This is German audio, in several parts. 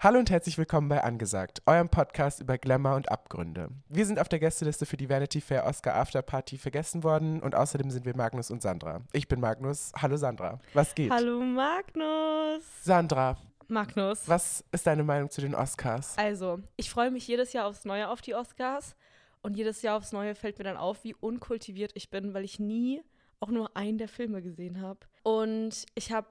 Hallo und herzlich willkommen bei Angesagt, eurem Podcast über Glamour und Abgründe. Wir sind auf der Gästeliste für die Vanity Fair Oscar After Party vergessen worden und außerdem sind wir Magnus und Sandra. Ich bin Magnus. Hallo Sandra. Was geht? Hallo Magnus. Sandra, Magnus. was ist deine Meinung zu den Oscars? Also, ich freue mich jedes Jahr aufs Neue auf die Oscars und jedes Jahr aufs Neue fällt mir dann auf, wie unkultiviert ich bin, weil ich nie auch nur einen der Filme gesehen habe. Und ich habe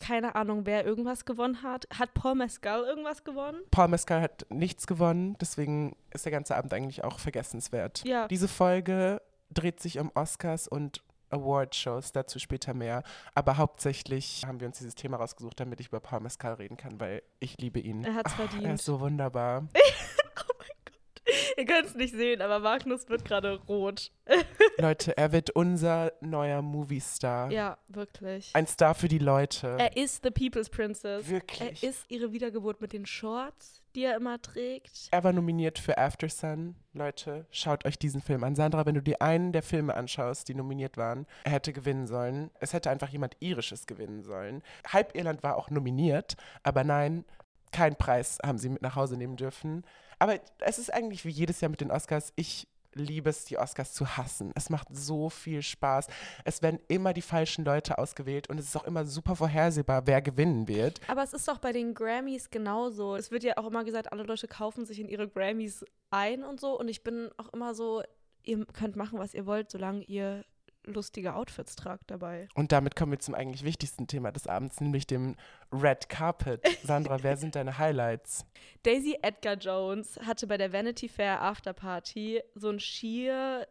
keine Ahnung, wer irgendwas gewonnen hat. Hat Paul Mescal irgendwas gewonnen? Paul Mescal hat nichts gewonnen, deswegen ist der ganze Abend eigentlich auch vergessenswert. Ja. Diese Folge dreht sich um Oscars und Awardshows, dazu später mehr. Aber hauptsächlich haben wir uns dieses Thema rausgesucht, damit ich über Paul Mescal reden kann, weil ich liebe ihn. Er hat's Ach, verdient. Er ist so wunderbar. oh mein. Ihr könnt es nicht sehen, aber Magnus wird gerade rot. Leute, er wird unser neuer Movie-Star. Ja, wirklich. Ein Star für die Leute. Er ist the People's Princess. Wirklich. Er ist ihre Wiedergeburt mit den Shorts, die er immer trägt. Er war nominiert für After Sun. Leute, schaut euch diesen Film an. Sandra, wenn du dir einen der Filme anschaust, die nominiert waren, er hätte gewinnen sollen. Es hätte einfach jemand Irisches gewinnen sollen. Halb Irland war auch nominiert, aber nein, keinen Preis haben sie mit nach Hause nehmen dürfen. Aber es ist eigentlich wie jedes Jahr mit den Oscars. Ich liebe es, die Oscars zu hassen. Es macht so viel Spaß. Es werden immer die falschen Leute ausgewählt und es ist auch immer super vorhersehbar, wer gewinnen wird. Aber es ist doch bei den Grammys genauso. Es wird ja auch immer gesagt, alle Leute kaufen sich in ihre Grammys ein und so. Und ich bin auch immer so, ihr könnt machen, was ihr wollt, solange ihr lustige Outfits tragt dabei. Und damit kommen wir zum eigentlich wichtigsten Thema des Abends, nämlich dem Red Carpet. Sandra, wer sind deine Highlights? Daisy Edgar Jones hatte bei der Vanity Fair Afterparty so ein schier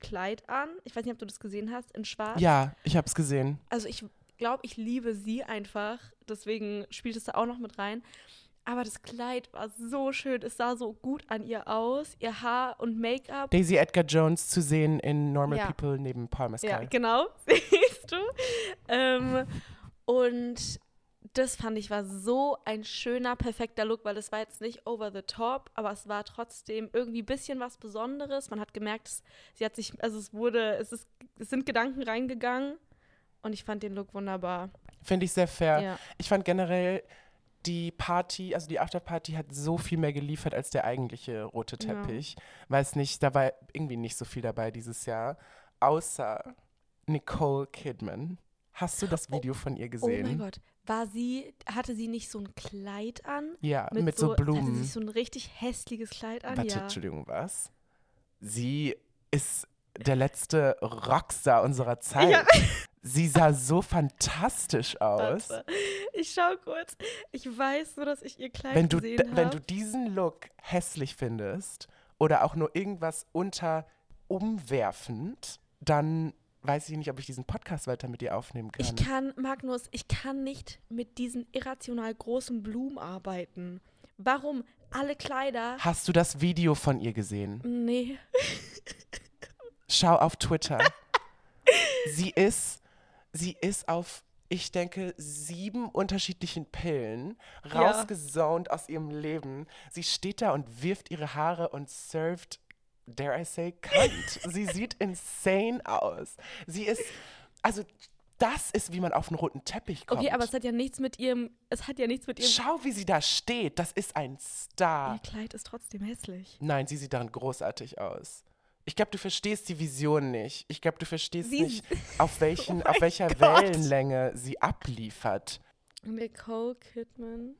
Kleid an. Ich weiß nicht, ob du das gesehen hast, in schwarz. Ja, ich habe es gesehen. Also ich glaube, ich liebe sie einfach. Deswegen spielt es da auch noch mit rein. Aber das Kleid war so schön. Es sah so gut an ihr aus. Ihr Haar und Make-up. Daisy Edgar Jones zu sehen in Normal Ja. People neben Paul Mescal. Ja, genau. Siehst du? Ähm, und das fand ich war so ein schöner, perfekter Look, weil es war jetzt nicht over the top, aber es war trotzdem irgendwie ein bisschen was Besonderes. Man hat gemerkt, es- sie hat sich, also es wurde, es ist, es sind Gedanken reingegangen und ich fand den Look wunderbar. Finde ich sehr fair. Ja. Ich fand generell die Party, also die Afterparty hat so viel mehr geliefert als der eigentliche rote Ja. Teppich. Weiß nicht, da war irgendwie nicht so viel dabei dieses Jahr. Außer Nicole Kidman. Hast du das Video von ihr Oh gesehen? mein Gott. War sie, hatte sie nicht so ein Kleid an? Ja, mit, so, Hatte Blumen. sie so ein richtig hässliches Kleid an? Warte, ja. Entschuldigung, was? Sie ist der letzte Rockstar unserer Zeit. Ja. Sie sah so fantastisch aus. Warte. Ich schau kurz. Ich weiß nur, dass ich ihr Kleid Wenn du, gesehen habe. wenn du diesen Look hässlich findest oder auch nur irgendwas unter umwerfend, dann weiß ich nicht, ob ich diesen Podcast weiter mit dir aufnehmen kann. Ich kann, Magnus, ich kann nicht mit diesen irrational großen Blumen arbeiten. Warum? Alle Kleider. Hast du das Video von ihr gesehen? Nee. Schau auf Twitter. sie ist, sie ist auf, ich denke, sieben unterschiedlichen Pillen Ja. rausgesaunt aus ihrem Leben. Sie steht da und wirft ihre Haare und served, dare I say, Kant. sie sieht insane aus. Sie ist, also das ist, wie man auf einen roten Teppich kommt. Okay, aber es hat ja nichts mit ihrem. Es hat ja nichts mit ihrem. Schau, wie sie da steht. Das ist ein Star. Ihr Kleid ist trotzdem hässlich. Nein, sie sieht darin großartig aus. Ich glaube, du verstehst die Vision nicht. Ich glaube, du verstehst Sie- nicht, auf, welchen, Oh auf welcher Gott. Wellenlänge sie abliefert. Nicole Kidman,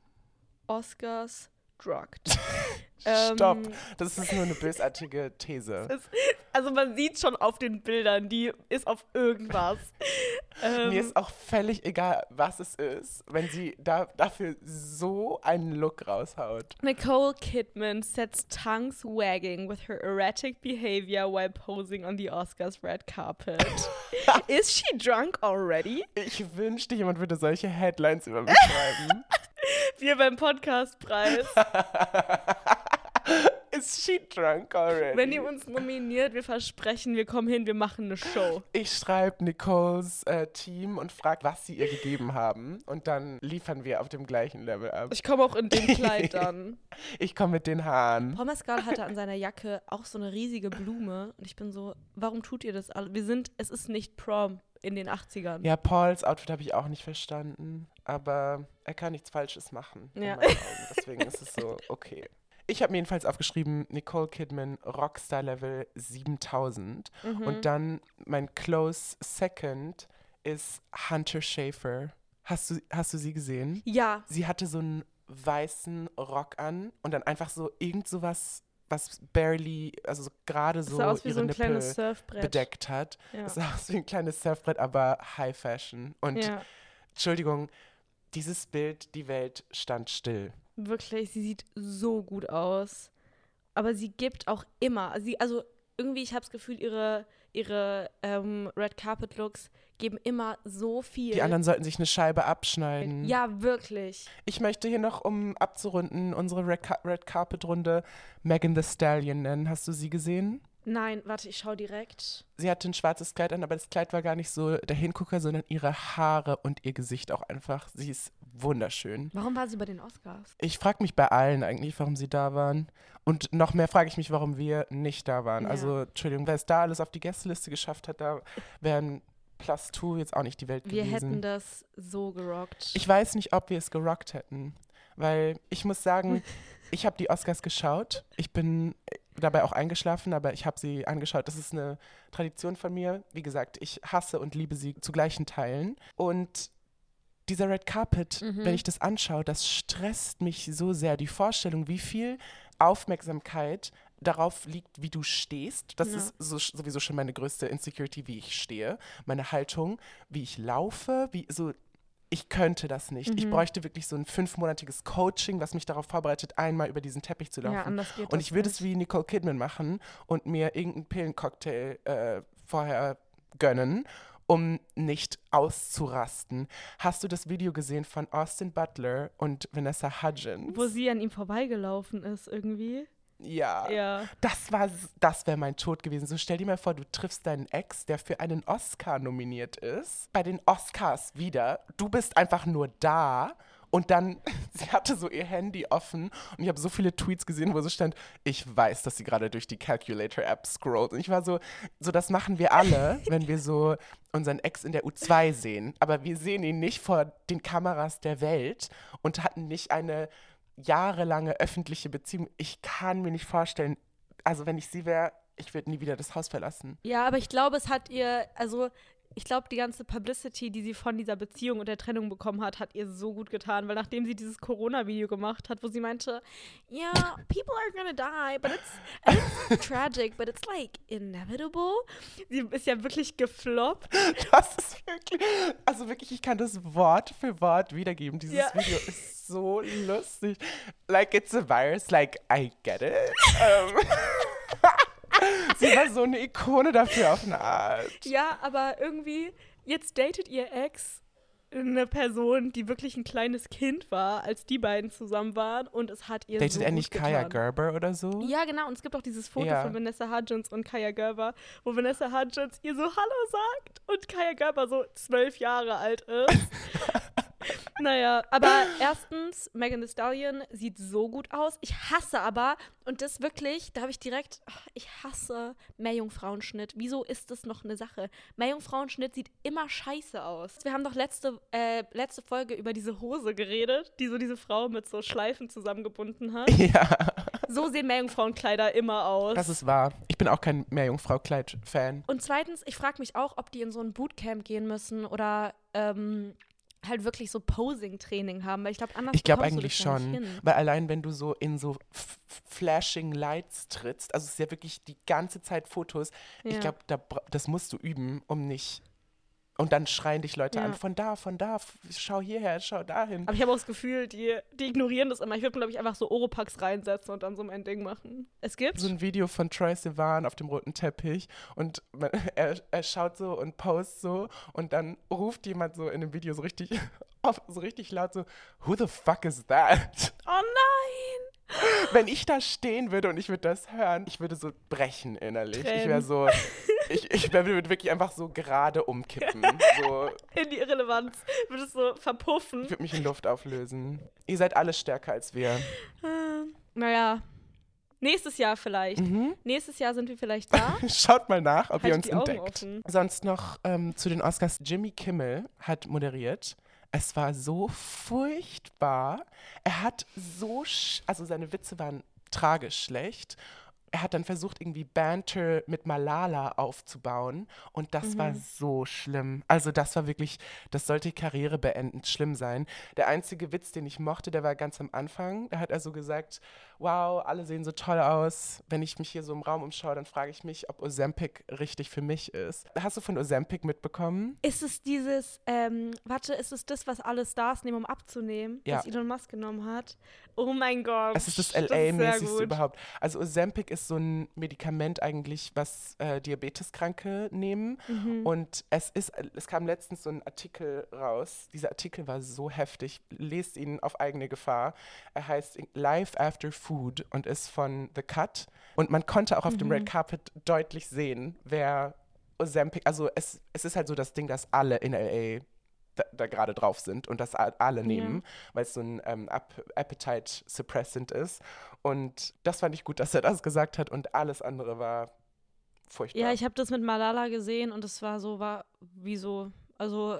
Oscars, drugged. Stopp. Ähm, Das ist nur eine bösartige These. es, also man sieht schon auf den Bildern, die ist auf irgendwas. ähm, Mir ist auch völlig egal, was es ist, wenn sie da, dafür so einen Look raushaut. Nicole Kidman sets tongues wagging with her erratic behavior while posing on the Oscars red carpet. Is she drunk already? Ich wünschte, jemand würde solche Headlines über mich schreiben. Wir beim Podcastpreis. Is she drunk already? Wenn ihr uns nominiert, wir versprechen, wir kommen hin, wir machen eine Show. Ich schreibe Nicoles äh, Team und frage, was sie ihr gegeben haben. Und dann liefern wir auf dem gleichen Level ab. Ich komme auch in dem Kleid dann. Ich komme mit den Haaren. Paul Mescal hatte an seiner Jacke auch so eine riesige Blume und ich bin so, warum tut ihr das alle? Wir sind, es ist nicht Prom in den 80ern. Ja, Pauls Outfit habe ich auch nicht verstanden. Aber er kann nichts Falsches machen. Ja. In meinen Augen. Deswegen ist es so, okay. Ich habe mir jedenfalls aufgeschrieben, Nicole Kidman, Rockstar Level 7000. Mhm. Und dann mein Close Second ist Hunter Schafer. Hast du, hast du sie gesehen? ja, Sie hatte so einen weißen Rock an und dann einfach so irgend sowas, was barely, also so gerade das so sah aus wie ihre so ein Nippel kleines Surfbrett. bedeckt hat. Ja. Es sah aus wie ein kleines Surfbrett, aber High Fashion. Und ja, Entschuldigung, dieses Bild, die Welt stand still. wirklich, sie sieht so gut aus. Aber sie gibt auch immer, sie, also irgendwie, ich habe das Gefühl, ihre, ihre ähm, Red Carpet Looks geben immer so viel. Die anderen sollten sich eine Scheibe abschneiden. Ja, wirklich. Ich möchte hier noch, um abzurunden, unsere Red, Red Carpet Runde Megan the Stallion nennen. Hast du sie gesehen? Nein, warte, ich schau direkt. Sie hatte ein schwarzes Kleid an, aber das Kleid war gar nicht so der Hingucker, sondern ihre Haare und ihr Gesicht auch einfach. Sie ist wunderschön. Warum war sie bei den Oscars? Ich frage mich bei allen eigentlich, warum sie da waren. Und noch mehr frage ich mich, warum wir nicht da waren. Ja. Also, Entschuldigung, wer es da alles auf die Gästeliste geschafft hat, da wären Plus Two jetzt auch nicht die Welt Wir gewesen. hätten das so gerockt. Ich weiß nicht, ob wir es gerockt hätten. Weil ich muss sagen, ich habe die Oscars geschaut. Ich bin dabei auch eingeschlafen, aber ich habe sie angeschaut. Das ist eine Tradition von mir. Wie gesagt, ich hasse und liebe sie zu gleichen Teilen. Und dieser Red Carpet, Mhm. wenn ich das anschaue, das stresst mich so sehr. Die Vorstellung, wie viel Aufmerksamkeit darauf liegt, wie du stehst. Das Ja. ist so, sowieso schon meine größte Insecurity, wie ich stehe. Meine Haltung, wie ich laufe, wie so. Ich könnte das nicht. Ich Mhm. bräuchte wirklich so ein fünfmonatiges Coaching, was mich darauf vorbereitet, einmal über diesen Teppich zu laufen. ja, Und ich würde es wie Nicole Kidman machen und mir irgendeinen Pillencocktail äh, vorher gönnen, um nicht auszurasten. Hast du das Video gesehen von Austin Butler und Vanessa Hudgens? Wo sie an ihm vorbeigelaufen ist irgendwie. Ja. Ja. Das war, das wäre mein Tod gewesen. So stell dir mal vor, du triffst deinen Ex, der für einen Oscar nominiert ist. Bei den Oscars wieder. Du bist einfach nur da. Und dann, sie hatte so ihr Handy offen und ich habe so viele Tweets gesehen, wo so stand, ich weiß, dass sie gerade durch die Calculator-App scrollt. Und ich war so, so das machen wir alle, wenn wir so unseren Ex in der U2 sehen. Aber wir sehen ihn nicht vor den Kameras der Welt und hatten nicht eine jahrelange öffentliche Beziehung. Ich kann mir nicht vorstellen, also wenn ich sie wäre, ich würde nie wieder das Haus verlassen. Ja, aber ich glaube, es hat ihr, also ich glaube, die ganze Publicity, die sie von dieser Beziehung und der Trennung bekommen hat, hat ihr so gut getan, weil nachdem sie dieses Corona-Video gemacht hat, wo sie meinte, ja, yeah, people are gonna die, but it's, it's tragic, but it's like inevitable. Sie ist ja wirklich gefloppt. Das ist wirklich, also wirklich, ich kann das Wort für Wort wiedergeben. Dieses Ja. Video ist so lustig. Like it's a virus, like I get it. Ähm, sie war so eine Ikone dafür auf eine Art. Ja, aber irgendwie, jetzt datet ihr Ex eine Person, die wirklich ein kleines Kind war, als die beiden zusammen waren und es hat ihr Datet so er nicht Kaya. Gerber oder so? Ja, genau. Und es gibt auch dieses Foto Ja. von Vanessa Hudgens und Kaya Gerber, wo Vanessa Hudgens ihr so Hallo sagt und Kaya Gerber so zwölf Jahre alt ist. naja, aber erstens, Megan Thee Stallion sieht so gut aus. Ich hasse aber, und das wirklich, da habe ich direkt, ach, ich hasse Meerjungfrauenschnitt. Wieso ist das noch eine Sache? Meerjungfrauenschnitt sieht immer scheiße aus. Wir haben doch letzte, äh, letzte Folge über diese Hose geredet, die so diese Frau mit so Schleifen zusammengebunden hat. Ja, So sehen Meerjungfrauenkleider immer aus. das ist wahr. Ich bin auch kein Meerjungfrau-Kleid-Fan. und zweitens, ich frage mich auch, ob die in so ein Bootcamp gehen müssen oder ähm, halt wirklich so Posing-Training haben, weil ich glaube, anders Ich glaube eigentlich schon, weil allein wenn du so in so flashing Lights trittst, also es ist ja wirklich die ganze Zeit Fotos, ich Ja. glaube, da, das musst du üben, um nicht. Und dann schreien dich Leute Ja. an, von da, von da, schau hierher, schau dahin. Aber ich habe auch das Gefühl, die, die ignorieren das immer. Ich würde, glaube ich, einfach so Oropax reinsetzen und dann so mein Ding machen. Es gibt. So ein Video von Troy Sivan auf dem roten Teppich und man, er, er schaut so und post so und dann ruft jemand so in dem Video so richtig, so richtig laut so, who the fuck is that? oh nein! Wenn ich da stehen würde und ich würde das hören, ich würde so brechen innerlich. Ich wäre Tränen. so, ich, ich würde wirklich einfach so gerade umkippen. So, In die Irrelevanz. Würde es so verpuffen. ich würde mich in Luft auflösen. Ihr seid alle stärker als wir. Ähm, Naja. Nächstes Jahr vielleicht. Mhm. Nächstes Jahr sind wir vielleicht da. Schaut mal nach, ob ihr Halt uns die Augen entdeckt. Sonst noch ähm, zu den Oscars. Jimmy Kimmel hat moderiert. Es war so furchtbar. Er hat so, also seine Witze waren tragisch schlecht er hat dann versucht, irgendwie Banter mit Malala aufzubauen. Und das mhm. war so schlimm. Also, das war wirklich, das sollte Karriere beendend schlimm sein. Der einzige Witz, den ich mochte, der war ganz am Anfang. Da hat er so gesagt: Wow, alle sehen so toll aus. Wenn ich mich hier so im Raum umschaue, dann frage ich mich, ob Ozempic richtig für mich ist. Hast du von Ozempic mitbekommen? Ist es dieses, ähm, warte, ist es das, was alle Stars nehmen, um abzunehmen, ja. was Elon Musk genommen hat? Oh mein Gott. Es ist das LA-mäßigste überhaupt. Also Ozempic ist so ein Medikament eigentlich, was äh, Diabeteskranke nehmen. Mhm. Und es ist, es kam letztens so ein Artikel raus. Dieser Artikel war so heftig. Lest ihn auf eigene Gefahr. Er heißt Life After Food und ist von The Cut. Und man konnte auch auf mhm. dem Red Carpet deutlich sehen, wer Ozempic, also es, es ist halt so das Ding, dass alle in LA da, da gerade drauf sind und das alle nehmen, ja. weil es so ein ähm, Appetite Suppressant ist. Und das fand ich gut, dass er das gesagt hat und alles andere war furchtbar. Ja, ich habe das mit Malala gesehen und es war so, war wie so, also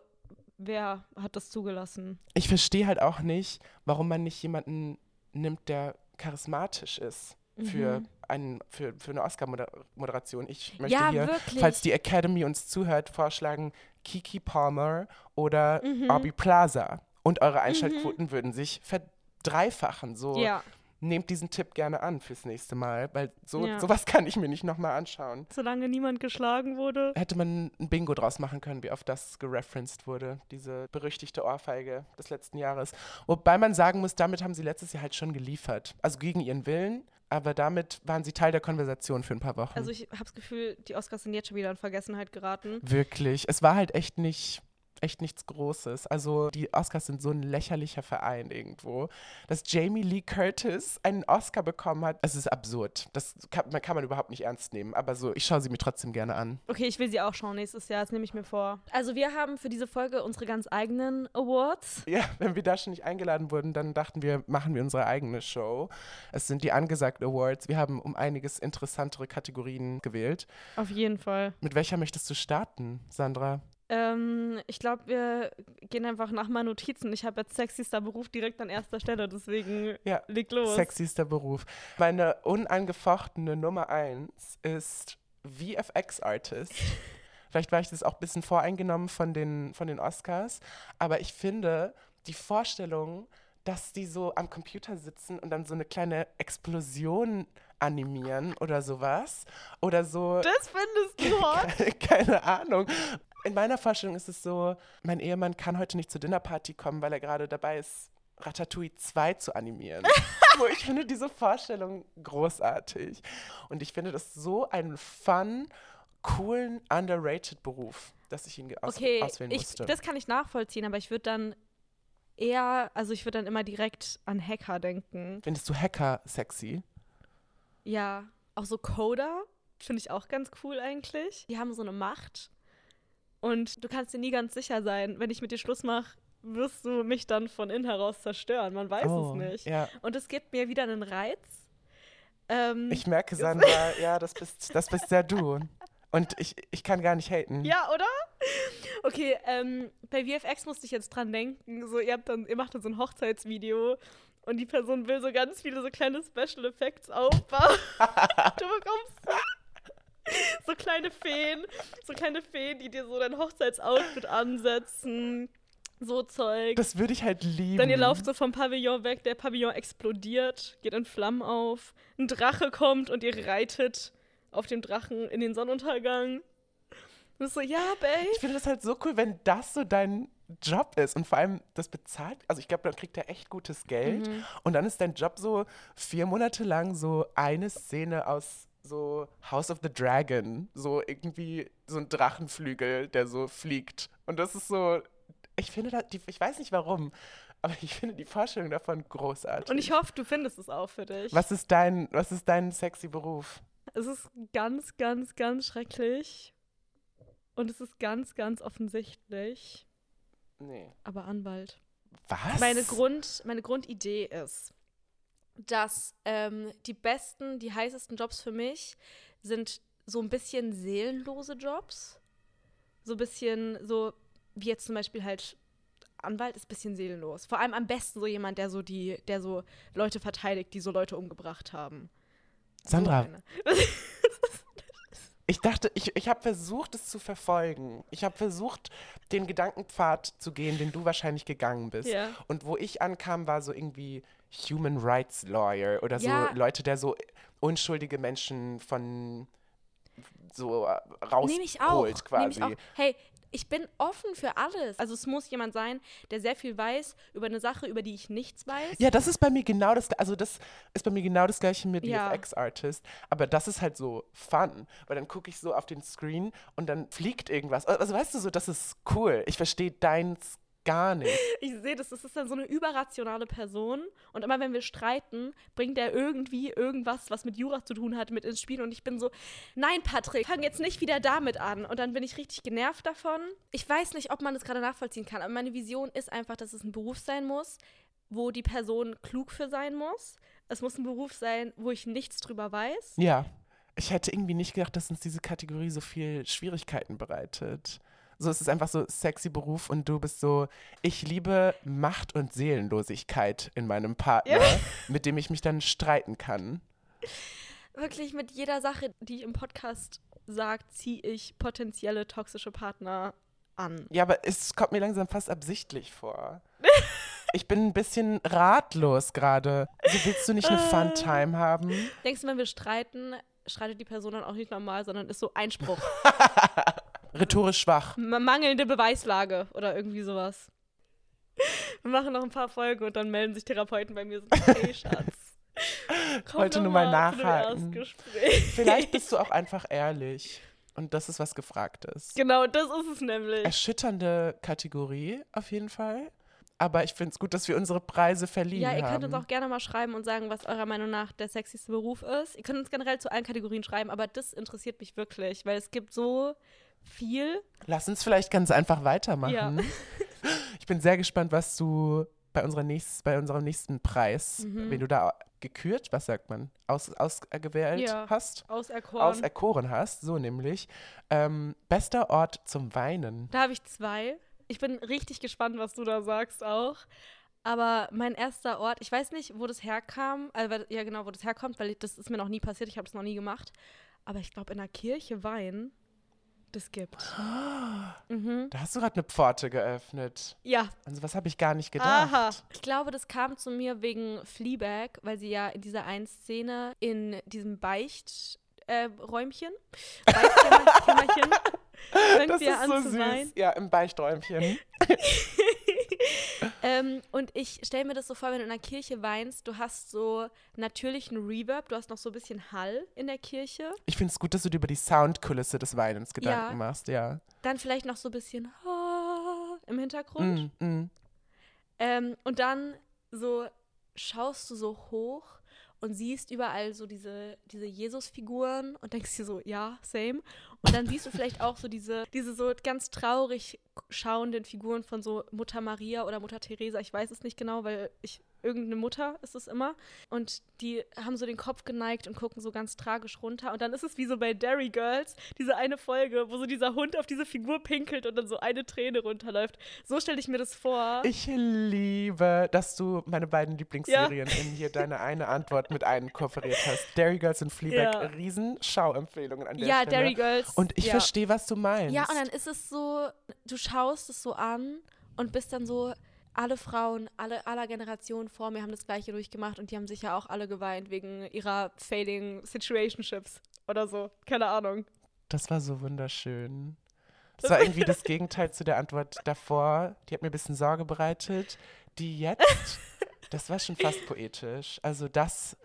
wer hat das zugelassen? Ich verstehe halt auch nicht, warum man nicht jemanden nimmt, der charismatisch ist für, mhm. einen, für, für eine Oscar-Moderation. Ich möchte ja, hier, wirklich. falls die Academy uns zuhört, vorschlagen, Kiki Palmer oder mhm. Aubrey Plaza. Und eure Einschaltquoten mhm. würden sich verdreifachen. So ja. Nehmt diesen Tipp gerne an fürs nächste Mal, weil so, ja. sowas kann ich mir nicht nochmal anschauen. Solange niemand geschlagen wurde. Hätte man ein Bingo draus machen können, wie oft das gereferenced wurde, diese berüchtigte Ohrfeige des letzten Jahres. Wobei man sagen muss, damit haben sie letztes Jahr halt schon geliefert. Also gegen ihren Willen aber damit waren sie Teil der Konversation für ein paar Wochen. Also ich habe das Gefühl, die Oscars sind jetzt schon wieder in Vergessenheit geraten. Wirklich. Es war halt echt nicht echt nichts Großes. Also die Oscars sind so ein lächerlicher Verein irgendwo. Dass Jamie Lee Curtis einen Oscar bekommen hat, es ist absurd. Das kann, kann man überhaupt nicht ernst nehmen. Aber so, ich schaue sie mir trotzdem gerne an. Okay, ich will sie auch schauen nächstes Jahr. Das nehme ich mir vor. Also wir haben für diese Folge unsere ganz eigenen Awards. Ja, wenn wir da schon nicht eingeladen wurden, dann dachten wir, machen wir unsere eigene Show. Es sind die angesagten Awards. Wir haben um einiges interessantere Kategorien gewählt. Auf jeden Fall. Mit welcher möchtest du starten, Sandra? Ähm, ich glaube, wir gehen einfach nach meinen Notizen. Ich habe jetzt sexyster Beruf direkt an erster Stelle, deswegen ja, leg los. Sexyster Beruf. Meine unangefochtene Nummer eins ist VFX-Artist. Vielleicht war ich das auch ein bisschen voreingenommen von den, von den Oscars, aber ich finde die Vorstellung, dass die so am Computer sitzen und dann so eine kleine Explosion animieren oder sowas. Oder so. Das findest du hot? Keine Ahnung in meiner Vorstellung ist es so, mein Ehemann kann heute nicht zur Dinnerparty kommen, weil er gerade dabei ist, Ratatouille 2 zu animieren. ich finde diese Vorstellung großartig. Und ich finde das so einen fun, coolen, underrated Beruf, dass ich ihn aus okay, auswählen ich, musste. Das kann ich nachvollziehen, aber ich würde dann eher, also ich würde dann immer direkt an Hacker denken. Findest du Hacker sexy? Ja, auch so Coder finde ich auch ganz cool eigentlich. Die haben so eine Macht und du kannst dir nie ganz sicher sein, wenn ich mit dir Schluss mache, wirst du mich dann von innen heraus zerstören. Man weiß oh, es nicht. Ja. Und es gibt mir wieder einen Reiz. Ähm, ich merke, Sandra, ja, das bist, das bist ja du. Und ich, ich kann gar nicht haten. Ja, oder? Okay, ähm, bei VFX musste ich jetzt dran denken. So, ihr, habt dann, ihr macht dann so ein Hochzeitsvideo und die Person will so ganz viele so kleine Special Effects aufbauen. du bekommst so kleine Feen, so kleine Feen, die dir so dein Hochzeitsoutfit ansetzen. So Zeug. Das würde ich halt lieben. Dann ihr lauft so vom Pavillon weg, der Pavillon explodiert, geht in Flammen auf, ein Drache kommt und ihr reitet auf dem Drachen in den Sonnenuntergang. Und so, ja, babe. Ich finde das halt so cool, wenn das so dein Job ist und vor allem das bezahlt. Also ich glaube, dann kriegt er echt gutes Geld. Mhm. Und dann ist dein Job so vier Monate lang so eine Szene aus so House of the Dragon, so irgendwie so ein Drachenflügel, der so fliegt. Und das ist so, ich finde, das, die, ich weiß nicht warum, aber ich finde die Vorstellung davon großartig. Und ich hoffe, du findest es auch für dich. Was ist dein, was ist dein sexy Beruf? Es ist ganz, ganz, ganz schrecklich. Und es ist ganz, ganz offensichtlich. Nee. Aber Anwalt. Was? Meine, Grund, meine Grundidee ist, dass ähm, die besten, die heißesten Jobs für mich sind so ein bisschen seelenlose Jobs. So ein bisschen so, wie jetzt zum Beispiel halt Anwalt ist ein bisschen seelenlos. Vor allem am besten so jemand, der so die, der so Leute verteidigt, die so Leute umgebracht haben. Sandra, So ich dachte, ich, ich habe versucht, es zu verfolgen. Ich habe versucht, den Gedankenpfad zu gehen, den du wahrscheinlich gegangen bist. Ja. Und wo ich ankam, war so irgendwie Human Rights Lawyer oder so Ja. Leute, der so unschuldige Menschen von so äh, Nehme ich auch. rausholt ich quasi. Hey, ich bin offen für alles. Also es muss jemand sein, der sehr viel weiß über eine Sache, über die ich nichts weiß. Ja, das ist bei mir genau das, also das ist bei mir genau das gleiche mit Ja. VFX-Artist, aber das ist halt so fun, weil dann gucke ich so auf den Screen und dann fliegt irgendwas. Also weißt du so, das ist cool. Ich verstehe deins gar nicht. Ich sehe das, das ist dann so eine überrationale Person und immer wenn wir streiten, bringt er irgendwie irgendwas, was mit Jura zu tun hat, mit ins Spiel und ich bin so, nein Patrick, fang jetzt nicht wieder damit an und dann bin ich richtig genervt davon. Ich weiß nicht, ob man das gerade nachvollziehen kann, aber meine Vision ist einfach, dass es ein Beruf sein muss, wo die Person klug für sein muss. Es muss ein Beruf sein, wo ich nichts drüber weiß. Ja, ich hätte irgendwie nicht gedacht, dass uns diese Kategorie so viel Schwierigkeiten bereitet. So, es ist einfach so sexy Beruf und du bist so, ich liebe Macht und Seelenlosigkeit in meinem Partner, mit dem ich mich dann streiten kann. Wirklich mit jeder Sache, die ich im Podcast sage, ziehe ich potenzielle toxische Partner an. Ja, aber es kommt mir langsam fast absichtlich vor. Ich bin ein bisschen ratlos gerade. Also willst du nicht eine Fun Time haben? Denkst du, wenn wir streiten, streitet die Person dann auch nicht normal, sondern ist so Einspruch. Rhetorisch schwach. Mangelnde Beweislage oder irgendwie sowas. Wir machen noch ein paar Folgen und dann melden sich Therapeuten bei mir und sagen, hey Schatz. komm Wollte nur mal dem nachhaken. Vielleicht bist du auch einfach ehrlich. Und das ist, was gefragt ist. Genau, das ist es nämlich. Erschütternde Kategorie, auf jeden Fall. Aber ich finde es gut, dass wir unsere Preise verliehen Ja, ihr haben. könnt uns auch gerne mal schreiben und sagen, was eurer Meinung nach der sexyste Beruf ist. Ihr könnt uns generell zu allen Kategorien schreiben, aber das interessiert mich wirklich, weil es gibt so viel. Lass uns vielleicht ganz einfach weitermachen. Ja. Ich bin sehr gespannt, was du bei, unserer nächst, bei unserem nächsten Preis, Mhm. wen du da gekürt, was sagt man, aus, ausgewählt Ja. hast, Auserkoren. auserkoren hast, so nämlich. Ähm, bester Ort zum Weinen. Da habe ich zwei. Ich bin richtig gespannt, was du da sagst auch. Aber mein erster Ort, ich weiß nicht, wo das herkam, weil- ja genau, wo das herkommt, weil ich, das ist mir noch nie passiert, ich habe das noch nie gemacht. Aber ich glaube, in der Kirche weinen, das gibt. Mhm. Da hast du gerade eine Pforte geöffnet. Ja, Also was habe ich gar nicht gedacht. aha. Ich glaube, das kam zu mir wegen Fleabag, weil sie ja in dieser einen Szene in diesem Beicht äh, Räumchen, Beichtkämmerchen, fängt Das ist so süß. weinen. Ja, im Beichträumchen. ähm, und ich stelle mir das so vor, wenn du in einer Kirche weinst, du hast so natürlichen Reverb, du hast noch so ein bisschen Hall in der Kirche, Ich finde es gut, dass du dir über die Soundkulisse des Weinens Gedanken Ja. machst, ja. dann vielleicht noch so ein bisschen im Hintergrund. Mm, mm. Ähm, und dann so schaust du so hoch und siehst überall so diese, diese Jesus-Figuren und denkst dir so, ja, same. Und dann siehst du vielleicht auch so diese, diese so ganz traurig schauenden Figuren von so Mutter Maria oder Mutter Teresa. Ich weiß es nicht genau, weil ich irgendeine Mutter ist es immer. Und die haben so den Kopf geneigt und gucken so ganz tragisch runter. Und dann ist es wie so bei Derry Girls, diese eine Folge, wo so dieser Hund auf diese Figur pinkelt und dann so eine Träne runterläuft. So stelle ich mir das vor. Ich liebe, dass du meine beiden Lieblingsserien in hier deine eine Antwort mit einkooperiert hast. Dairy Girls und Fleabag, Ja. riesen Schauempfehlungen an der ja, Stelle. Dairy Girls. Und ich ja. verstehe, was du meinst. Ja, und dann ist es so, du schaust es so an und bist dann so, alle Frauen, alle aller Generationen vor mir haben das Gleiche durchgemacht und die haben sicher auch alle geweint wegen ihrer failing Situationships oder so. Keine Ahnung. Das war so wunderschön. Das war irgendwie das Gegenteil zu der Antwort davor. Die hat mir ein bisschen Sorge bereitet. Die jetzt, das war schon fast poetisch. Also das,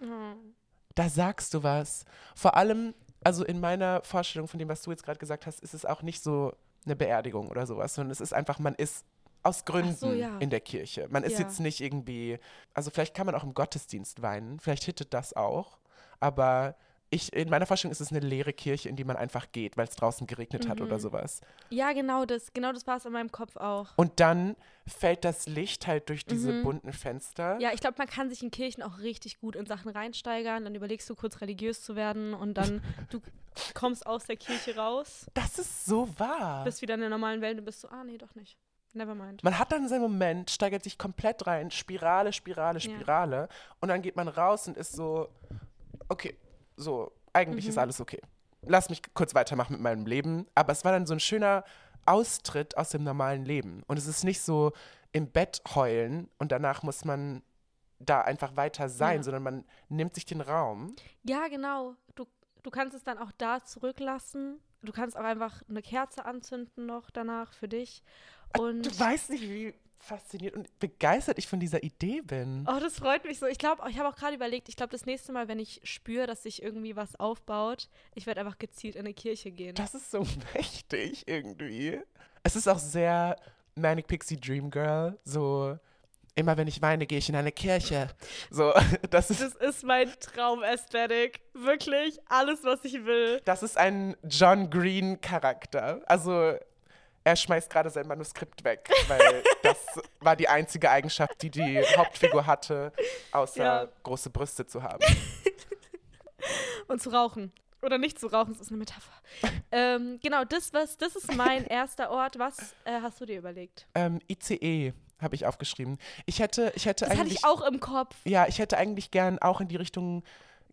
da sagst du was. Vor allem, also in meiner Vorstellung von dem, was du jetzt gerade gesagt hast, ist es auch nicht so eine Beerdigung oder sowas, sondern es ist einfach, man ist aus Gründen so, ja. in der Kirche. Man ist Ja. jetzt nicht irgendwie, also vielleicht kann man auch im Gottesdienst weinen, vielleicht hittet das auch, aber ich, in meiner Vorstellung ist es eine leere Kirche, in die man einfach geht, weil es draußen geregnet hat oder Mhm. sowas. Ja, genau das. Genau das war es in meinem Kopf auch. Und dann fällt das Licht halt durch diese Mhm. bunten Fenster. Ja, ich glaube, man kann sich in Kirchen auch richtig gut in Sachen reinsteigern. Dann überlegst du kurz religiös zu werden und dann du kommst aus der Kirche raus, Das ist so wahr. bist wieder in der normalen Welt und bist so, ah nee, doch nicht. Nevermind. Man hat dann seinen Moment, steigert sich komplett rein, Spirale, Spirale, Ja. Spirale. Und dann geht man raus und ist so, okay, so, eigentlich ist Mhm. alles okay. Lass mich kurz weitermachen mit meinem Leben. Aber es war dann so ein schöner Austritt aus dem normalen Leben. Und es ist nicht so im Bett heulen und danach muss man da einfach weiter sein, Ja. sondern man nimmt sich den Raum. Ja, genau. Du, du kannst es dann auch da zurücklassen. Du kannst auch einfach eine Kerze anzünden noch danach für dich. Und Du weißt nicht, wie fasziniert und begeistert ich von dieser Idee bin. Oh, das freut mich so. Ich glaube, ich habe auch gerade überlegt, ich glaube, das nächste Mal, wenn ich spüre, dass sich irgendwie was aufbaut, ich werde einfach gezielt in eine Kirche gehen. Das ist so mächtig irgendwie. Es ist auch sehr Manic Pixie Dream Girl. So, immer wenn ich weine, gehe ich in eine Kirche. So, das ist, Das ist mein Traumästhetik. Wirklich alles, was ich will. das ist ein John Green Charakter. Also, er schmeißt gerade sein Manuskript weg, weil das war die einzige Eigenschaft, die die Hauptfigur hatte, außer Ja. große Brüste zu haben. Und zu rauchen. Oder nicht zu rauchen, das ist eine Metapher. ähm, genau, das, was, das ist mein erster Ort. Was äh, hast du dir überlegt? Ähm, ICE habe ich aufgeschrieben. Ich hätte, ich hätte Das hatte eigentlich. ich auch im Kopf. Ja, ich hätte eigentlich gern auch in die Richtung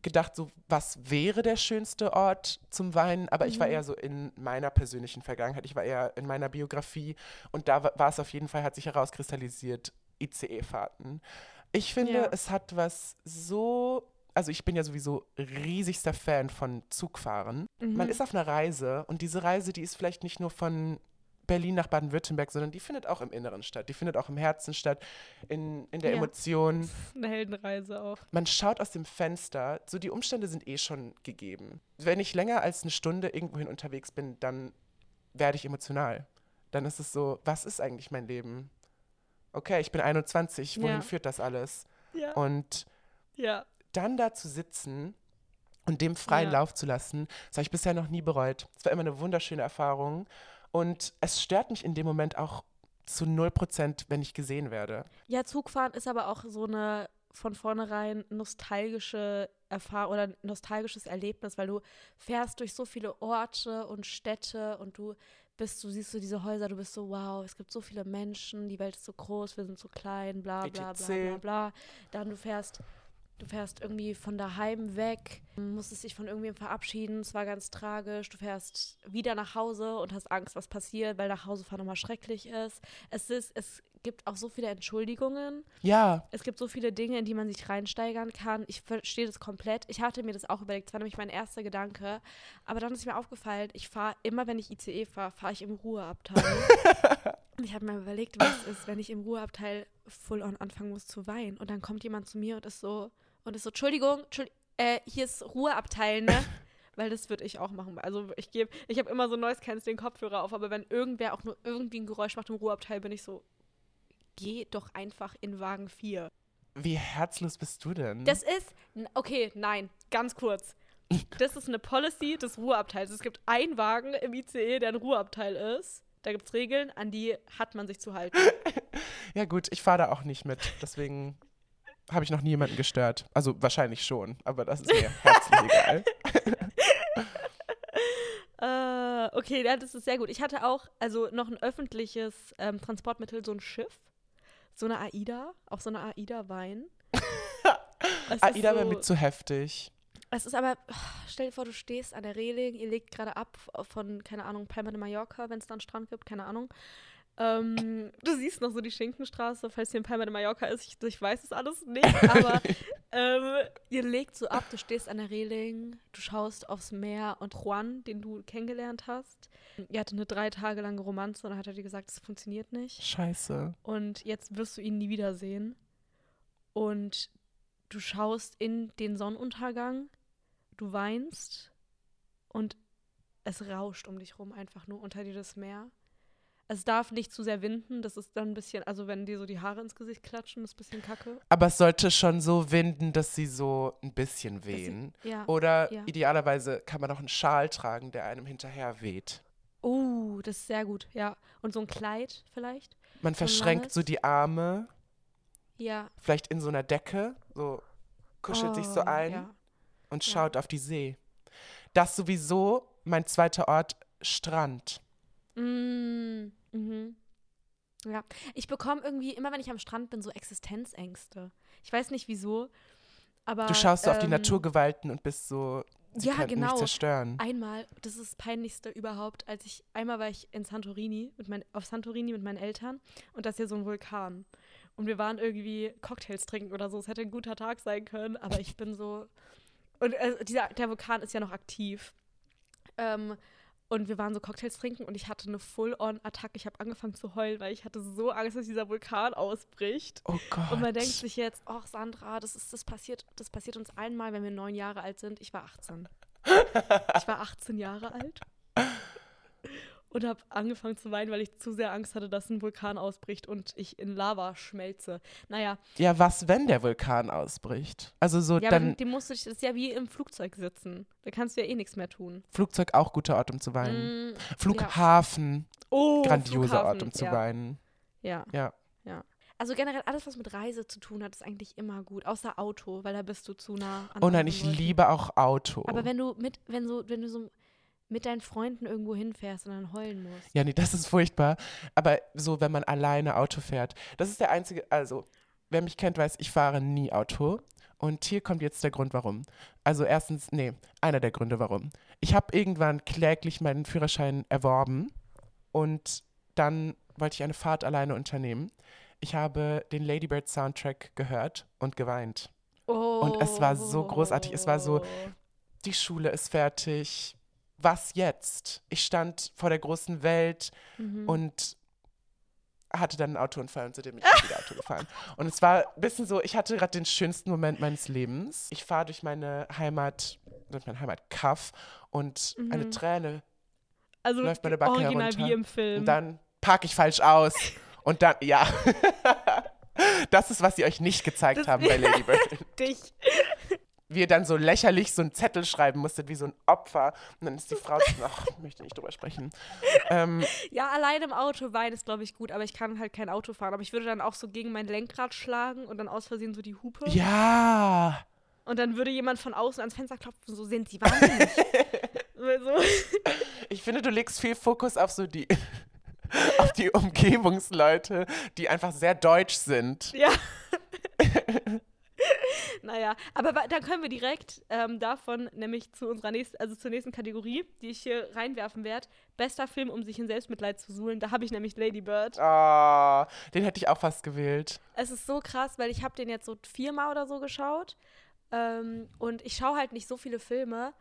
gedacht, so was wäre der schönste Ort zum Weinen, aber ich war Mhm. eher so in meiner persönlichen Vergangenheit, ich war eher in meiner Biografie und da wa- war es auf jeden Fall, hat sich herauskristallisiert, ICE-Fahrten. Ich finde, Ja. es hat was so, also ich bin ja sowieso riesigster Fan von Zugfahren. Man Mhm. ist auf einer Reise und diese Reise, die ist vielleicht nicht nur von Berlin nach Baden-Württemberg, sondern die findet auch im Inneren statt. Die findet auch im Herzen statt, in, in der Ja. Emotion Eine Heldenreise auch. man schaut aus dem Fenster, so die Umstände sind eh schon gegeben. Wenn ich länger als eine Stunde irgendwohin unterwegs bin, dann werde ich emotional. Dann ist es so, was ist eigentlich mein Leben? Okay, ich bin 21, wohin Ja. führt das alles? Ja. Und ja. dann da zu sitzen und dem freien. Lauf zu lassen, das habe ich bisher noch nie bereut. Es war immer eine wunderschöne Erfahrung. Und es stört mich in dem Moment auch zu 0%, wenn ich gesehen werde. Ja, Zugfahren ist aber auch so eine von vornherein nostalgische Erfahrung oder nostalgisches Erlebnis, weil du fährst durch so viele Orte und Städte und du bist, du siehst so diese Häuser, du bist so, wow, es gibt so viele Menschen, die Welt ist so groß, wir sind so klein, bla bla bla etc. bla bla. Dann du fährst, du fährst irgendwie von daheim weg, musstest dich von irgendwem verabschieden, es war ganz tragisch, du fährst wieder nach Hause und hast Angst, was passiert, weil nach Hause fahren immer schrecklich ist. Es ist, es gibt auch so viele Entschuldigungen. Ja, Es gibt so viele Dinge, in die man sich reinsteigern kann. Ich verstehe das komplett. Ich hatte mir das auch überlegt. Das war nämlich mein erster Gedanke. Aber dann ist mir aufgefallen, ich fahre immer, wenn ich ICE fahre, fahre ich im Ruheabteil. und ich habe mir überlegt, was ist, wenn ich im Ruheabteil full on anfangen muss zu weinen. Und dann kommt jemand zu mir und ist so, und ist so, Entschuldigung, Entschuldigung äh, hier ist Ruheabteil, ne? Weil das würde ich auch machen. Also ich gebe, ich habe immer so Noise Canceling Kopfhörer auf, aber wenn irgendwer auch nur irgendwie ein Geräusch macht im Ruheabteil, bin ich so, geh doch einfach in Wagen 4. wie herzlos bist du denn? Das ist, okay, nein, ganz kurz. Das ist eine Policy des Ruheabteils. Es gibt einen Wagen im ICE, der ein Ruheabteil ist. Da gibt es Regeln, an die hat man sich zu halten. Ja gut, ich fahre da auch nicht mit. Deswegen habe ich noch nie jemanden gestört. Also wahrscheinlich schon, aber das ist mir herzlich egal. äh, okay, das ist sehr gut. Ich hatte auch, also noch ein öffentliches ähm, Transportmittel, so ein Schiff. So eine AIDA, auch so eine AIDA-Wein. AIDA wäre so- mir zu heftig. Es ist aber, oh, stell dir vor, du stehst an der Reling, ihr legt gerade ab von, keine Ahnung, Palma de Mallorca, wenn es da einen Strand gibt, keine Ahnung. Ähm, du siehst noch so die Schinkenstraße, falls hier in Palma de Mallorca ist. Ich, ich weiß es alles nicht, aber ähm, ihr legt so ab, du stehst an der Reling, du schaust aufs Meer und Juan, den du kennengelernt hast, ihr hatte eine drei Tage lange Romanze und dann hat er dir gesagt, das funktioniert nicht. Scheiße. Und jetzt wirst du ihn nie wiedersehen. Und du schaust in den Sonnenuntergang, du weinst und es rauscht um dich rum, einfach nur unter dir das Meer. Es darf nicht zu sehr winden, das ist dann ein bisschen, also wenn dir so die Haare ins Gesicht klatschen, ist ein bisschen kacke. Aber es sollte schon so winden, dass sie so ein bisschen Dass sie- wehen. Ja. Oder ja. idealerweise kann man auch einen Schal tragen, der einem hinterher weht. Oh, das ist sehr gut, ja. Und so ein Kleid vielleicht? Man So verschränkt so die Arme, Ja. vielleicht in so einer Decke, so kuschelt sich so Oh, ein Ja. und ja. schaut auf die See. Das sowieso mein zweiter Ort, Strand. Mm, mhm. Ja, ich bekomme irgendwie, immer wenn ich am Strand bin, so Existenzängste. Ich weiß nicht wieso, aber. Du schaust so auf die ähm, Naturgewalten und bist so, sie ja, genau. mich zerstören. Einmal, das ist das Peinlichste überhaupt, als ich, einmal war ich in Santorini, mit mein, auf Santorini mit meinen Eltern und das ist ja so ein Vulkan. Und wir waren irgendwie Cocktails trinken oder so. Es hätte ein guter Tag sein können, aber ich bin so. Und äh, dieser, der Vulkan ist ja noch aktiv. Ähm, und wir waren so Cocktails trinken und ich hatte eine Full-on-Attacke. Ich habe angefangen zu heulen, weil ich hatte so Angst, dass dieser Vulkan ausbricht. Oh Gott. Und man denkt sich jetzt, ach Sandra, das ist das passiert, das passiert uns allen mal, wenn wir neun Jahre alt sind. Ich war 18. ich war 18 Jahre alt und habe angefangen zu weinen, weil ich zu sehr Angst hatte, dass ein Vulkan ausbricht und ich in Lava schmelze. Naja, ja, was, wenn der Vulkan ausbricht? Also so ja, dann dem musst du dich, das ist ja wie im Flugzeug sitzen. Da kannst du ja eh nichts mehr tun. Flugzeug auch guter Ort, um zu weinen. Mm, Flughafen, oh, grandioser Flughafen, Ort, um zu ja. weinen. Ja. Ja. Ja. Also generell alles, was mit Reise zu tun hat, ist eigentlich immer gut. Außer Auto, weil da bist du zu nah an Oh nein, ich Leuten. liebe auch Auto. Aber wenn du mit, wenn so, wenn du so mit deinen Freunden irgendwo hinfährst und dann heulen musst. Ja, nee, das ist furchtbar. Aber so, wenn man alleine Auto fährt, das ist der einzige, also, wer mich kennt, weiß, ich fahre nie Auto. Und hier kommt jetzt der Grund, warum. Also erstens, nee, einer der Gründe, warum. Ich habe irgendwann kläglich meinen Führerschein erworben und dann wollte ich eine Fahrt alleine unternehmen. Ich habe den Ladybird Soundtrack gehört und geweint. Oh. es war so großartig, es war so- Die Schule ist fertig. Was jetzt? Ich stand vor der großen Welt Mhm. und hatte dann einen Autounfall und seitdem bin ich wieder Auto gefahren. Und es war ein bisschen so, ich hatte gerade den schönsten Moment meines Lebens. Ich fahre durch meine Heimat, durch meine Heimat Kaff und eine Mhm. Träne also läuft meine Backe original herunter. wie im Film. und dann parke ich falsch aus und dann, ja. Das ist, was sie euch nicht gezeigt Das- haben bei Lady Bird. dich. Wie ihr dann so lächerlich so einen Zettel schreiben musstet, wie so ein Opfer. Und dann ist die Frau, ach, ich möchte nicht drüber sprechen. Ähm, Ja, allein im Auto weinen ist, glaube ich, gut, aber ich kann halt kein Auto fahren. Aber ich würde dann auch so gegen mein Lenkrad schlagen und dann aus Versehen so die Hupe. ja. Und dann würde jemand von außen ans Fenster klopfen, so sind sie wahnsinnig. so. Ich finde, du legst viel Fokus auf so die, auf die Umgebungsleute, die einfach sehr deutsch sind. Ja. naja, aber dann können wir direkt ähm, davon nämlich zu unserer nächsten, also zur nächsten Kategorie, die ich hier reinwerfen werde. Bester Film, um sich in Selbstmitleid zu suhlen. Da habe ich nämlich Lady Bird. Ah, den hätte ich auch fast gewählt. Es ist so krass, weil ich habe den jetzt so viermal oder so geschaut. Ähm, und ich schaue halt nicht so viele Filme.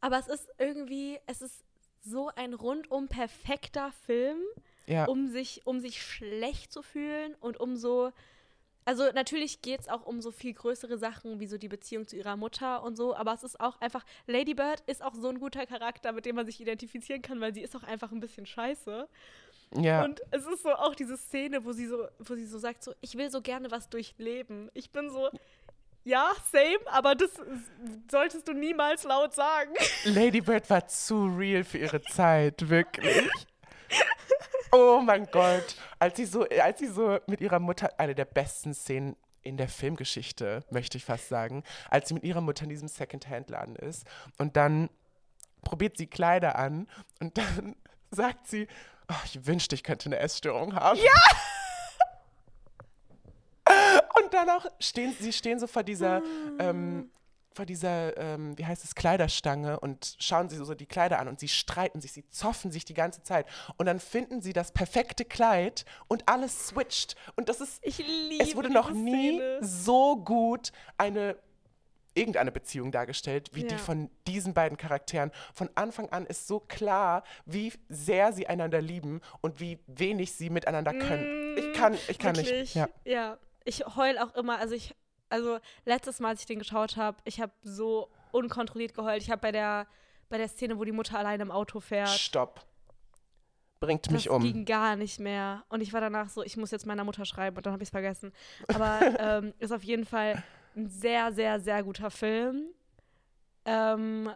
Aber es ist irgendwie, es ist so ein rundum perfekter Film, Ja. um sich, um sich schlecht zu fühlen und um so. Also natürlich geht es auch um so viel größere Sachen, wie so die Beziehung zu ihrer Mutter und so, aber es ist auch einfach, Lady Bird ist auch so ein guter Charakter, mit dem man sich identifizieren kann, weil sie ist auch einfach ein bisschen scheiße. ja. Und es ist so auch diese Szene, wo sie so, wo sie so sagt, so, ich will so gerne was durchleben. Ich bin so, ja, same, aber das solltest du niemals laut sagen. Lady Bird war zu real für ihre Zeit, wirklich. Oh mein Gott. Als sie so, als sie so mit ihrer Mutter, eine der besten Szenen in der Filmgeschichte, möchte ich fast sagen, als sie mit ihrer Mutter in diesem Secondhand-Laden ist und dann probiert sie Kleider an und dann sagt sie, oh, ich wünschte, ich könnte eine Essstörung haben. Ja! Und dann auch stehen sie stehen so vor dieser, ähm, vor dieser, ähm, wie heißt es, Kleiderstange und schauen sie so die Kleider an und sie streiten sich, sie zoffen sich die ganze Zeit. Und dann finden sie das perfekte Kleid und alles switcht. Und das ist, Ich liebe es wurde noch nie Szene. so gut eine irgendeine Beziehung dargestellt, wie die Ja. von diesen beiden Charakteren. Von Anfang an ist so klar, wie sehr sie einander lieben und wie wenig sie miteinander können. Ich kann, ich kann Mm, Wirklich? nicht. Ja. ja. Ich heul auch immer, also ich, also letztes Mal, als ich den geschaut habe, ich habe so unkontrolliert geheult. Ich habe bei der, bei der Szene, wo die Mutter allein im Auto fährt, Stopp. Bringt das mich um. ging gar nicht mehr. Und ich war danach so, ich muss jetzt meiner Mutter schreiben und dann habe ich es vergessen. Aber ähm, ist auf jeden Fall ein sehr, sehr, sehr guter Film. Ähm,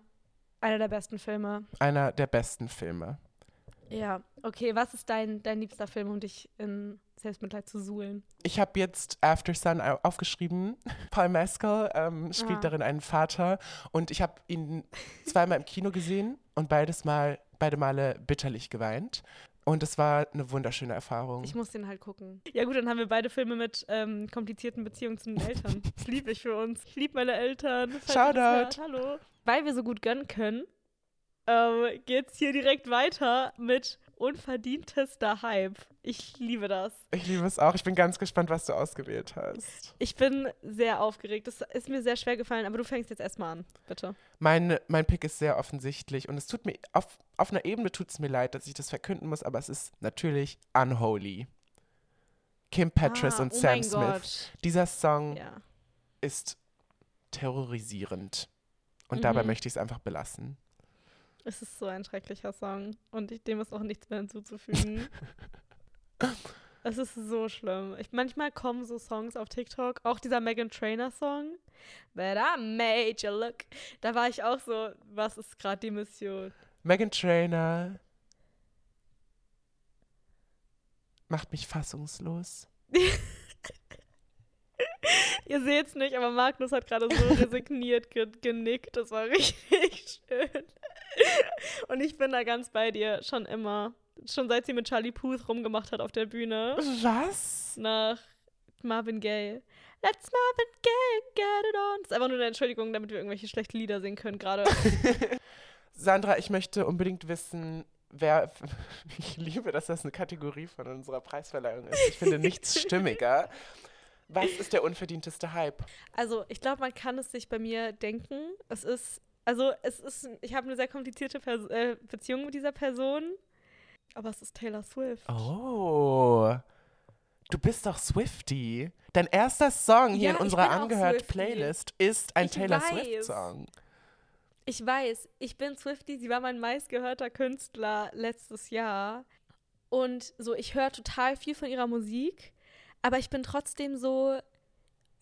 einer der besten Filme. Einer der besten Filme. Ja, okay, was ist dein, dein liebster Film, um dich in Selbstmitleid zu suhlen? Ich habe jetzt After Sun au- aufgeschrieben. Paul Mescal ähm, spielt Ah. darin einen Vater und ich habe ihn zweimal im Kino gesehen und beides Mal, beide Male bitterlich geweint. Und es war eine wunderschöne Erfahrung. Ich muss den halt gucken. Ja gut, dann haben wir beide Filme mit ähm, komplizierten Beziehungen zu den Eltern. Das liebe ich für uns. Ich liebe meine Eltern. Shoutout. Hallo. Weil wir so gut gönnen können, ähm, geht's hier direkt weiter mit unverdientester Hype. Ich liebe das. Ich liebe es auch. Ich bin ganz gespannt, was du ausgewählt hast. Ich bin sehr aufgeregt. Das ist mir sehr schwer gefallen, aber du fängst jetzt erstmal an, bitte. Mein, mein Pick ist sehr offensichtlich und es tut mir, auf, auf einer Ebene tut es mir leid, dass ich das verkünden muss, aber es ist natürlich Unholy. Kim Petras ah, und oh Sam Smith. Gott. Dieser Song Ja. ist terrorisierend. Und dabei Mhm. möchte ich es einfach belassen. Es ist so ein schrecklicher Song und ich, dem ist auch nichts mehr hinzuzufügen. es ist so schlimm. Ich, manchmal kommen so Songs auf TikTok, auch dieser Megan Trainer Song, But I made you look. Da war ich auch so, was ist gerade die Mission? Megan Trainer macht mich fassungslos. Ihr seht es nicht, aber Magnus hat gerade so resigniert ge genickt. Das war richtig schön. Und ich bin da ganz bei dir, schon immer. Schon seit sie mit Charlie Puth rumgemacht hat auf der Bühne. Was? nach Marvin Gaye. Let's Marvin Gaye, get it on. Das ist einfach nur eine Entschuldigung, damit wir irgendwelche schlechten Lieder singen können gerade. Sandra, ich möchte unbedingt wissen, wer. Ich liebe, dass das eine Kategorie von unserer Preisverleihung ist. Ich finde nichts stimmiger. Was ist der unverdienteste Hype? Also, ich glaube, man kann es sich bei mir denken. Es ist, also, es ist, ich habe eine sehr komplizierte Pers äh, Beziehung mit dieser Person. Aber es ist Taylor Swift. Oh. Du bist doch Swifty. Dein erster Song hier Ja, in unserer angehört. Playlist ist ein Ich Taylor weiß. Swift-Song. Ich weiß, ich bin Swifty, sie war mein meistgehörter Künstler letztes Jahr. Und so, ich höre total viel von ihrer Musik, aber ich bin trotzdem so,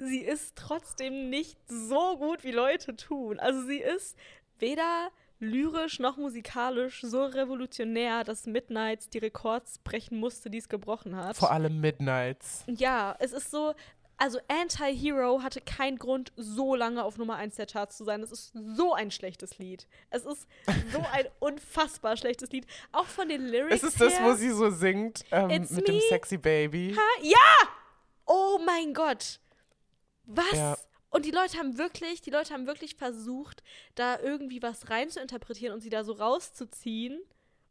sie ist trotzdem nicht so gut, wie Leute tun. Also sie ist weder lyrisch noch musikalisch so revolutionär, dass Midnights die Rekords brechen musste, die es gebrochen hat. Vor allem Midnights. Ja, es ist so, also Anti-Hero hatte keinen Grund, so lange auf Nummer 1 der Charts zu sein. Es ist so ein schlechtes Lied. Es ist so ein unfassbar schlechtes Lied. Auch von den Lyrics Ist es das, her. wo sie so singt ähm, mit dem me. Sexy Baby? Ha, ja! Oh mein Gott. Was? Ja. Und die Leute haben wirklich, die Leute haben wirklich versucht, da irgendwie was rein zu interpretieren und sie da so rauszuziehen.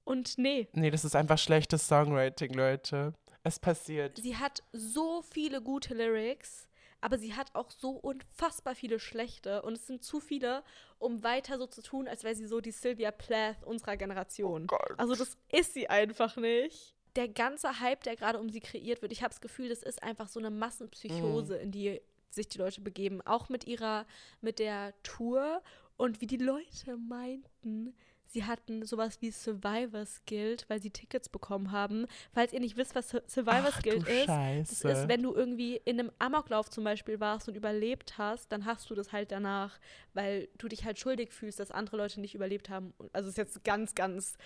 Und nee, Nee, das ist einfach schlechtes Songwriting, Leute. Es passiert. sie hat so viele gute Lyrics, aber sie hat auch so unfassbar viele schlechte. Und es sind zu viele, um weiter so zu tun, als wäre sie so die Sylvia Plath unserer Generation. Oh Gott. Also das ist sie einfach nicht. Der ganze Hype, der gerade um sie kreiert wird, ich habe das Gefühl, das ist einfach so eine Massenpsychose, Mhm. in die sich die Leute begeben. Auch mit ihrer, mit der Tour und wie die Leute meinten, sie hatten sowas wie Survivor's Guild, weil sie Tickets bekommen haben. Falls ihr nicht wisst, was Sur- Survivor's Ach, Guild ist, Scheiße. das ist, wenn du irgendwie in einem Amoklauf zum Beispiel warst und überlebt hast, dann hast du das halt danach, weil du dich halt schuldig fühlst, dass andere Leute nicht überlebt haben. Also ist jetzt ganz, ganz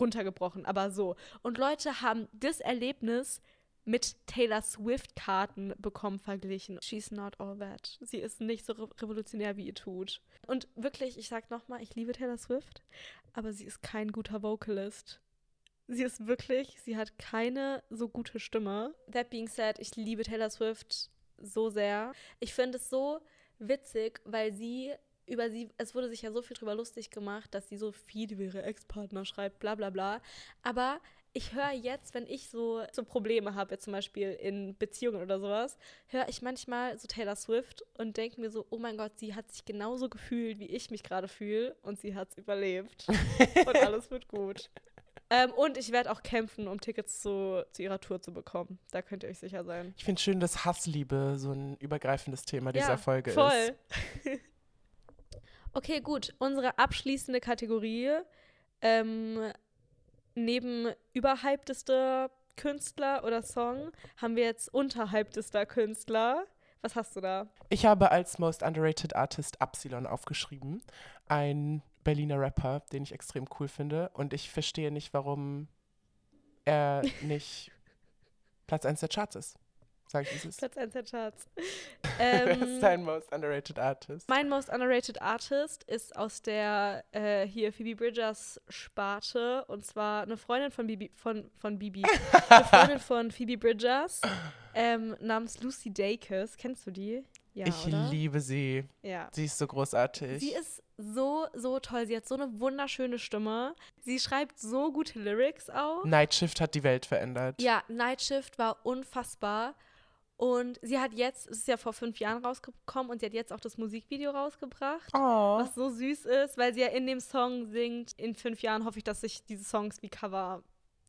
runtergebrochen, aber so. Und Leute haben das Erlebnis mit Taylor Swift-Karten bekommen verglichen. She's not all that. Sie ist nicht so re revolutionär, wie ihr tut. Und wirklich, ich sag nochmal, ich liebe Taylor Swift, aber sie ist kein guter Vocalist. Sie ist wirklich, sie hat keine so gute Stimme. That being said, ich liebe Taylor Swift so sehr. Ich finde es so witzig, weil sie über sie, es wurde sich ja so viel drüber lustig gemacht, dass sie so viel über ihre Ex-Partner schreibt, bla bla bla. Aber ich höre jetzt, wenn ich so, so Probleme habe, jetzt zum Beispiel in Beziehungen oder sowas, höre ich manchmal so Taylor Swift und denke mir so, oh mein Gott, sie hat sich genauso gefühlt, wie ich mich gerade fühle und sie hat es überlebt. und alles wird gut. Ähm, und ich werde auch kämpfen, um Tickets zu, zu ihrer Tour zu bekommen. Da könnt ihr euch sicher sein. Ich finde schön, dass Hassliebe so ein übergreifendes Thema dieser ja, Folge voll. ist. okay, gut. Unsere abschließende Kategorie ähm, neben überhyptester Künstler oder Song haben wir jetzt unterhyptester Künstler. Was hast du da? Ich habe als Most Underrated Artist Absilon aufgeschrieben. Ein Berliner Rapper, den ich extrem cool finde. Und ich verstehe nicht, warum er nicht Platz 1 der Charts ist. Sag ich es. Platz 1 der Charts. Wer ist Ähm, dein most underrated artist? mein most underrated artist ist aus der äh, hier Phoebe Bridgers Sparte und zwar eine Freundin von Bibi von von Bibi, eine Freundin von Phoebe Bridgers ähm, namens Lucy Dacus. Kennst du die? Ja, ich oder? liebe sie. Ja. Sie ist so großartig. Sie ist so, so toll. Sie hat so eine wunderschöne Stimme. Sie schreibt so gute Lyrics auch. Night Shift hat die Welt verändert. Ja, Night Shift war unfassbar. Und sie hat jetzt, es ist ja vor fünf Jahren rausgekommen und sie hat jetzt auch das Musikvideo rausgebracht. Oh. Was so süß ist, weil sie ja in dem Song singt, in fünf Jahren hoffe ich, dass sich diese Songs wie Cover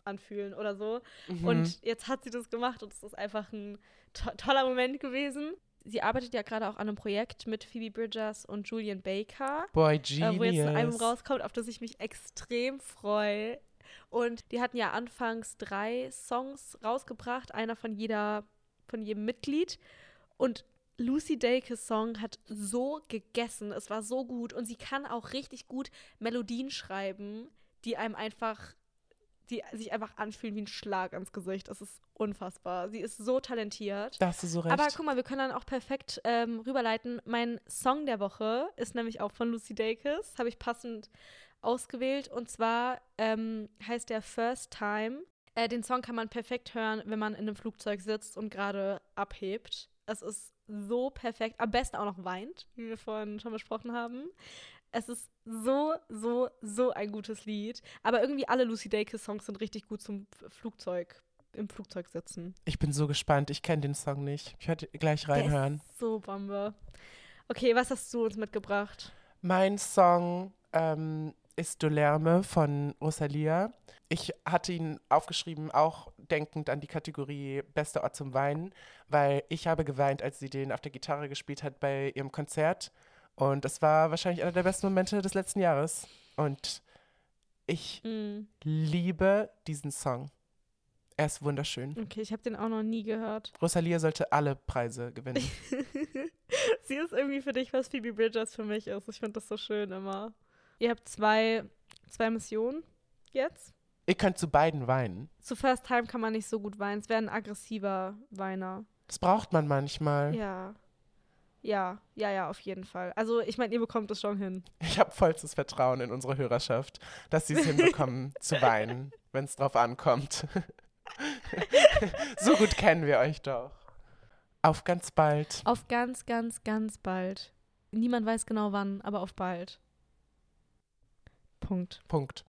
anfühlen oder so. Mhm. Und jetzt hat sie das gemacht und es ist einfach ein to toller Moment gewesen. Sie arbeitet ja gerade auch an einem Projekt mit Phoebe Bridgers und Julian Baker. Boy, äh, Genius. wo jetzt ein Album rauskommt, auf das ich mich extrem freue. Und die hatten ja anfangs drei Songs rausgebracht, einer von jeder, von jedem Mitglied. Und Lucy Dacus Song hat so gegessen, es war so gut und sie kann auch richtig gut Melodien schreiben, die einem einfach, die sich einfach anfühlen wie ein Schlag ans Gesicht. Das ist unfassbar. Sie ist so talentiert. Da hast du so recht. Aber guck mal, wir können dann auch perfekt ähm, rüberleiten. Mein Song der Woche ist nämlich auch von Lucy Dacus. Habe ich passend ausgewählt. Und zwar ähm, heißt der First Time. Äh, den Song kann man perfekt hören, wenn man in einem Flugzeug sitzt und gerade abhebt. Es ist so perfekt. Am besten auch noch weint, wie wir vorhin schon besprochen haben. Es ist so, so, so ein gutes Lied. Aber irgendwie alle Lucy Dacus-Songs sind richtig gut zum Flugzeug, im Flugzeug sitzen. ich bin so gespannt. Ich kenne den Song nicht. Ich werde gleich reinhören. Der ist so Bombe. Okay, was hast du uns mitgebracht? Mein Song ähm, ist Dolerme von Rosalia. Ich hatte ihn aufgeschrieben, auch denkend an die Kategorie Bester Ort zum Weinen, weil ich habe geweint, als sie den auf der Gitarre gespielt hat bei ihrem Konzert. Und das war wahrscheinlich einer der besten Momente des letzten Jahres. Und ich Mm, liebe diesen Song. Er ist wunderschön. okay, ich habe den auch noch nie gehört. Rosalia sollte alle Preise gewinnen. Sie ist irgendwie für dich, was Phoebe Bridgers für mich ist. Ich finde das so schön immer. Ihr habt zwei, zwei Missionen jetzt. Ihr könnt zu beiden weinen. Zu First Time kann man nicht so gut weinen. Es wäre ein aggressiver Weiner. Das braucht man manchmal. Ja. Ja, ja, ja, auf jeden Fall. Also, ich meine, ihr bekommt es schon hin. Ich habe vollstes Vertrauen in unsere Hörerschaft, dass sie es hinbekommen zu weinen, wenn es drauf ankommt. so gut kennen wir euch doch. Auf ganz bald. Auf ganz, ganz, ganz bald. Niemand weiß genau wann, aber auf bald. Punkt. Punkt.